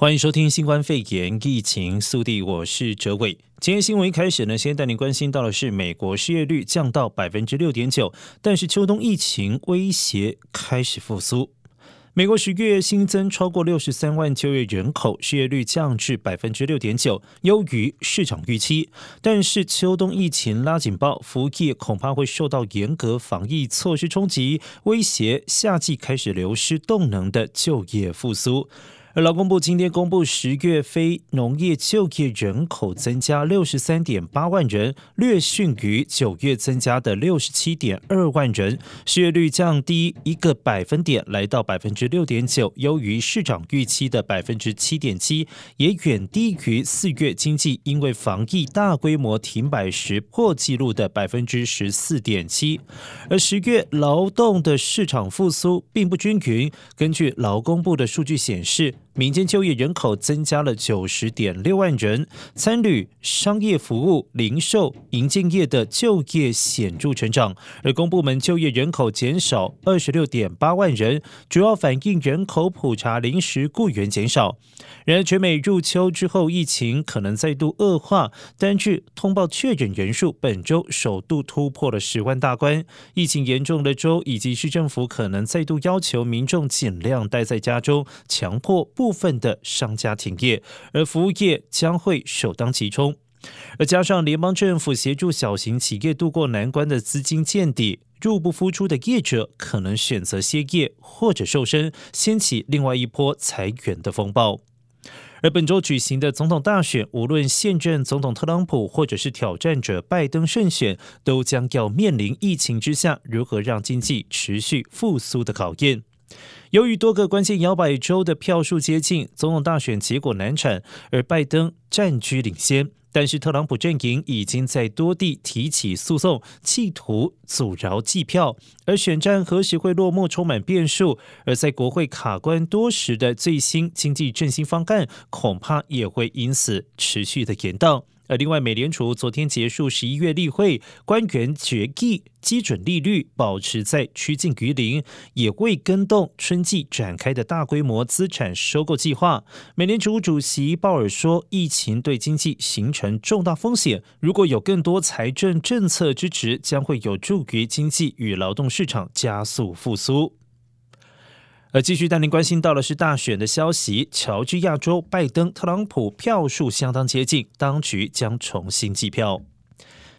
欢迎收听新冠肺炎疫情速递，我是哲伟。今天新闻一开始呢，先带您关心到的是美国失业率降到百分之六点九，但是秋冬疫情威胁开始复苏。美国十月新增超过六十三万就业人口，失业率降至百分之六点九，优于市场预期。但是秋冬疫情拉警报，服务业恐怕会受到严格防疫措施冲击，威胁夏季开始流失动能的就业复苏。而劳工部今天公布，十月非农业就业人口增加六十三点八万人，略逊于九月增加的六十七点二万人，失业率降低一个百分点，来到百分之六点九，优于市场预期的百分之七点七，也远低于四月经济因为防疫大规模停摆时破纪录的百分之十四点七。而十月劳动的市场复苏并不均匀，根据劳工部的数据显示。民间就业人口增加了九十点六万人，餐旅、商业服务、零售、营建业的就业显著成长，而公部门就业人口减少二十六点八万人，主要反映人口普查临时雇员减少。然而，全美入秋之后，疫情可能再度恶化，单日通报确诊人数本周首度突破了十万大关，疫情严重的州以及市政府可能再度要求民众尽量待在家中，强迫不。部分的商家停业，而服务业将会首当其冲。而加上联邦政府协助小型企业渡过难关的资金见底，入不敷出的业者可能选择歇业或者瘦身，掀起另外一波裁员的风暴。而本周举行的总统大选，无论现任总统特朗普或者是挑战者拜登胜选，都将要面临疫情之下如何让经济持续复苏的考验。由于多个关键摇摆州的票数接近，总统大选结果难产，而拜登占据领先。但是特朗普阵营已经在多地提起诉讼，企图阻挠计票。而选战何时会落幕，充满变数。而在国会卡关多时的最新经济振兴方案，恐怕也会因此持续的延宕。而另外，美联储昨天结束十一月例会，官员决议基准利率保持在趋近于零，也未跟动春季展开的大规模资产收购计划。美联储主席鲍尔说，疫情对经济形成重大风险，如果有更多财政政策支持，将会有助于经济与劳动市场加速复苏。而继续带您关心到的是大选的消息，乔治亚州拜登、特朗普票数相当接近，当局将重新计票。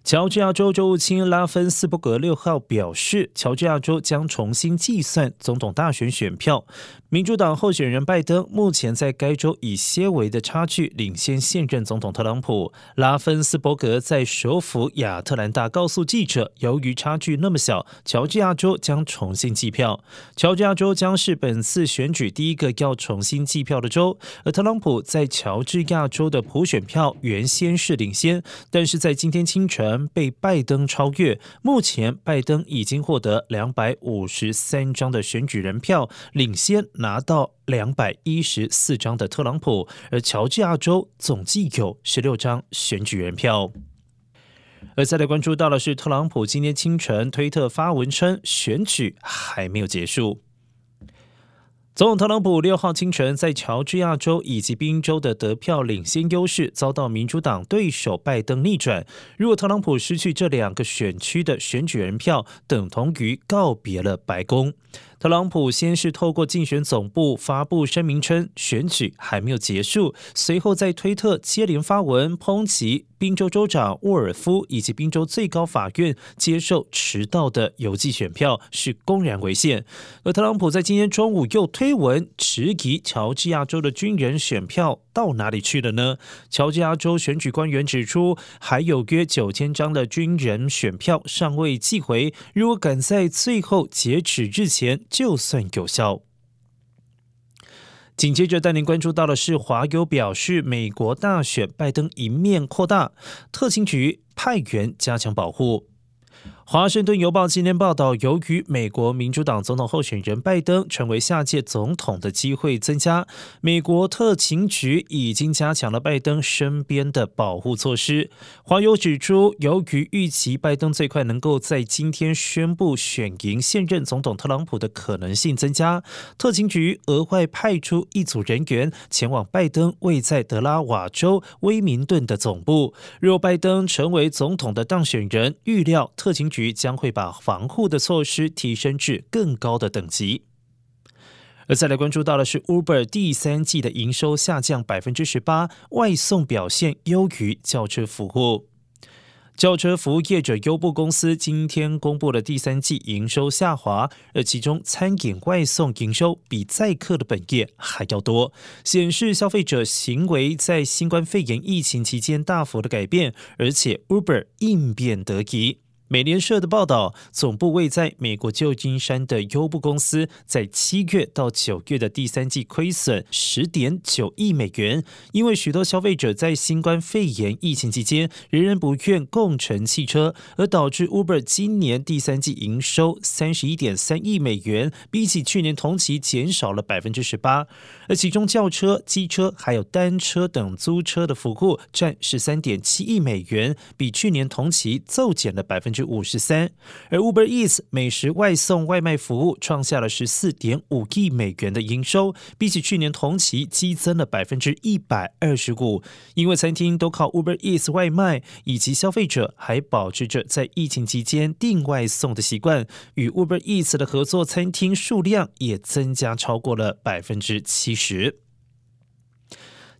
乔治亚州州务卿拉芬斯伯格六号表示，乔治亚州将重新计算总统大选选票。民主党候选人拜登目前在该州以些微的差距领先现任总统特朗普。拉芬斯伯格在首府亚特兰大告诉记者，由于差距那么小，乔治亚州将重新计票。乔治亚州将是本次选举第一个要重新计票的州。而特朗普在乔治亚州的普选票原先是领先，但是在今天清晨。被拜登超越。目前，拜登已经获得两百五十三张的选举人票，领先拿到两百一十四张的特朗普。而乔治亚州总计有十六张选举人票。而再来关注到的是，特朗普今天清晨推特发文称，选举还没有结束。总统特朗普六号清晨在乔治亚州以及宾州的得票领先优势遭到民主党对手拜登逆转。如果特朗普失去这两个选区的选举人票，等同于告别了白宫。特朗普先是透过竞选总部发布声明称选举还没有结束，随后在推特接连发文抨击宾州州长沃尔夫以及宾州最高法院接受迟到的邮寄选票是公然违宪。而特朗普在今天中午又推文质疑乔治亚州的军人选票到哪里去了呢？乔治亚州选举官员指出，还有约九千张的军人选票尚未寄回，如果赶在最后截止日前。就算有效。紧接着带您关注到的是，华友表示，美国大选拜登一面扩大，特勤局派员加强保护。华盛顿邮报今天报道，由于美国民主党总统候选人拜登成为下届总统的机会增加，美国特勤局已经加强了拜登身边的保护措施。华邮指出，由于预期拜登最快能够在今天宣布选赢现任总统特朗普的可能性增加，特勤局额外派出一组人员前往拜登位在德拉瓦州威明顿的总部。若拜登成为总统的当选人，预料特勤局将会把防护的措施提升至更高的等级。而再来关注到的是，Uber 第三季的营收下降百分之十八，外送表现优于轿车服务。轿车服务业者优步公司今天公布了第三季营收下滑，而其中餐饮外送营收比载客的本业还要多，显示消费者行为在新冠肺炎疫情期间大幅的改变，而且 Uber 应变得宜。美联社的报道，总部位在美国旧金山的优步公司在七月到九月的第三季亏损十点九亿美元，因为许多消费者在新冠肺炎疫情期间仍然不愿共乘汽车，而导致 Uber 今年第三季营收三十一点三亿美元，比起去年同期减少了百分之十八，而其中轿车、机车还有单车等租车的服务占十三点七亿美元，比去年同期骤减了百分之。五十三，而 Uber Eats 美食外送外卖服务创下了十四点五亿美元的营收，比起去年同期激增了百分之一百二十五。因为餐厅都靠 Uber Eats 外卖，以及消费者还保持着在疫情期间订外送的习惯，与 Uber Eats 的合作餐厅数量也增加超过了百分之七十。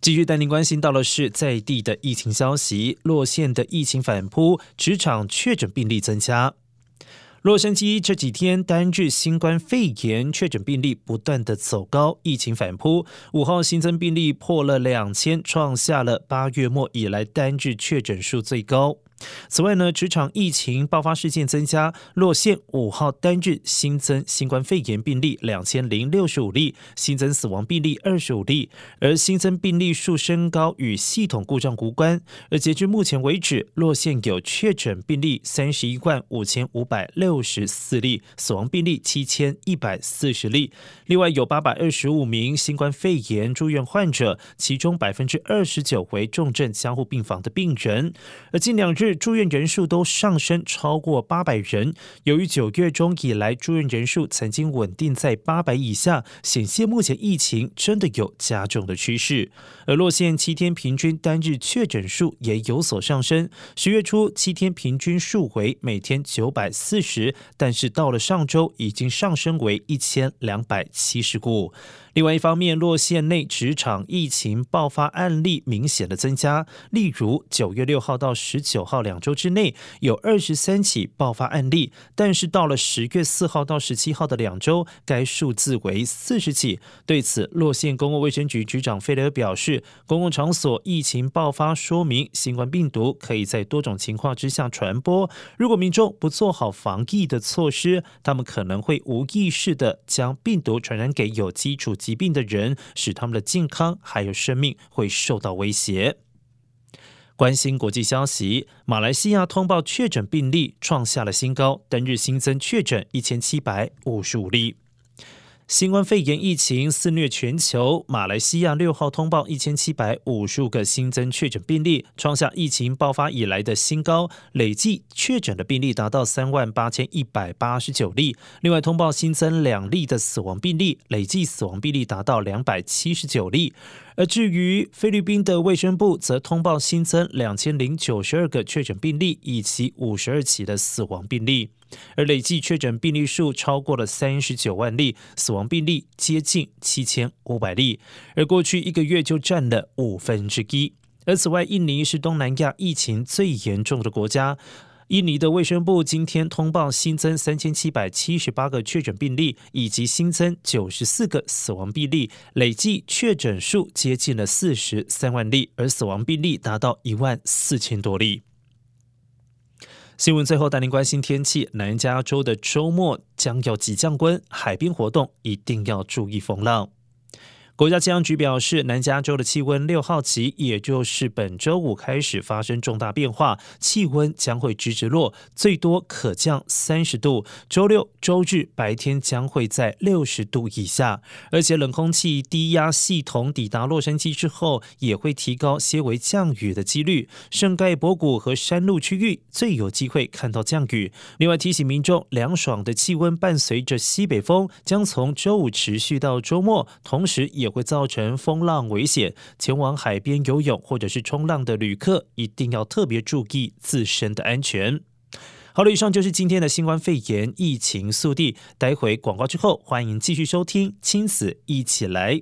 继续带您关心到的是在地的疫情消息，洛县的疫情反扑，职场确诊病例增加。洛杉矶这几天单日新冠肺炎确诊病例不断的走高，疫情反扑，五号新增病例破了两千，创下了八月末以来单日确诊数最高。此外呢，职场疫情爆发事件增加，洛县五号单日新增新冠肺炎病例两千零六十五例，新增死亡病例二十五例，而新增病例数升高与系统故障无关。而截至目前为止，洛县有确诊病例三十一万五千五百六十四例，死亡病例七千一百四十例。另外有八百二十五名新冠肺炎住院患者，其中百分之二十九为重症加护病房的病人。而近两日，住院人数都上升超过八百人。由于九月中以来住院人数曾经稳定在八百以下，显现目前疫情真的有加重的趋势。而洛县七天平均单日确诊数也有所上升，十月初七天平均数为每天九百四十，但是到了上周已经上升为一千两百七十股。另外一方面，洛县内职场疫情爆发案例明显的增加，例如九月六号到十九号两周之内有二十三起爆发案例，但是到了十月四号到十七号的两周，该数字为四十起。对此，洛县公共卫生局局长费雷尔表示，公共场所疫情爆发说明新冠病毒可以在多种情况之下传播，如果民众不做好防疫的措施，他们可能会无意识的将病毒传染给有基础疾病的人，使他们的健康还有生命会受到威胁。关心国际消息，马来西亚通报确诊病例创下了新高，单日新增确诊一千七百五十五例。新冠肺炎疫情肆虐全球，马来西亚六号通报一千七百五十五个新增确诊病例，创下疫情爆发以来的新高，累计确诊的病例达到三万八千一百八十九例。另外通报新增两例的死亡病例，累计死亡病例达到两百七十九例。而至于菲律宾的卫生部，则通报新增两千零九十二个确诊病例，以及五十二起的死亡病例。而累计确诊病例数超过了三十九万例，死亡病例接近七千五百例，而过去一个月就占了五分之一。而此外，印尼是东南亚疫情最严重的国家。印尼的卫生部今天通报新增三千七百七十八个确诊病例，以及新增九十四个死亡病例，累计确诊数接近了四十三万例，而死亡病例达到一万四千多例。新闻最后带您关心天气，南加州的周末将要急降温，海边活动一定要注意风浪。国家气象局表示，南加州的气温六号起，也就是本周五开始发生重大变化，气温将会直直落，最多可降三十度。周六、周日白天将会在六十度以下，而且冷空气低压系统抵达洛杉矶之后，也会提高些微降雨的几率。圣盖博谷和山路区域最有机会看到降雨。另外提醒民众，凉爽的气温伴随着西北风，将从周五持续到周末，同时也会造成风浪危险。前往海边游泳或者是冲浪的旅客，一定要特别注意自身的安全。好了，以上就是今天的新冠肺炎疫情速递。待会广告之后，欢迎继续收听《亲子一起来》。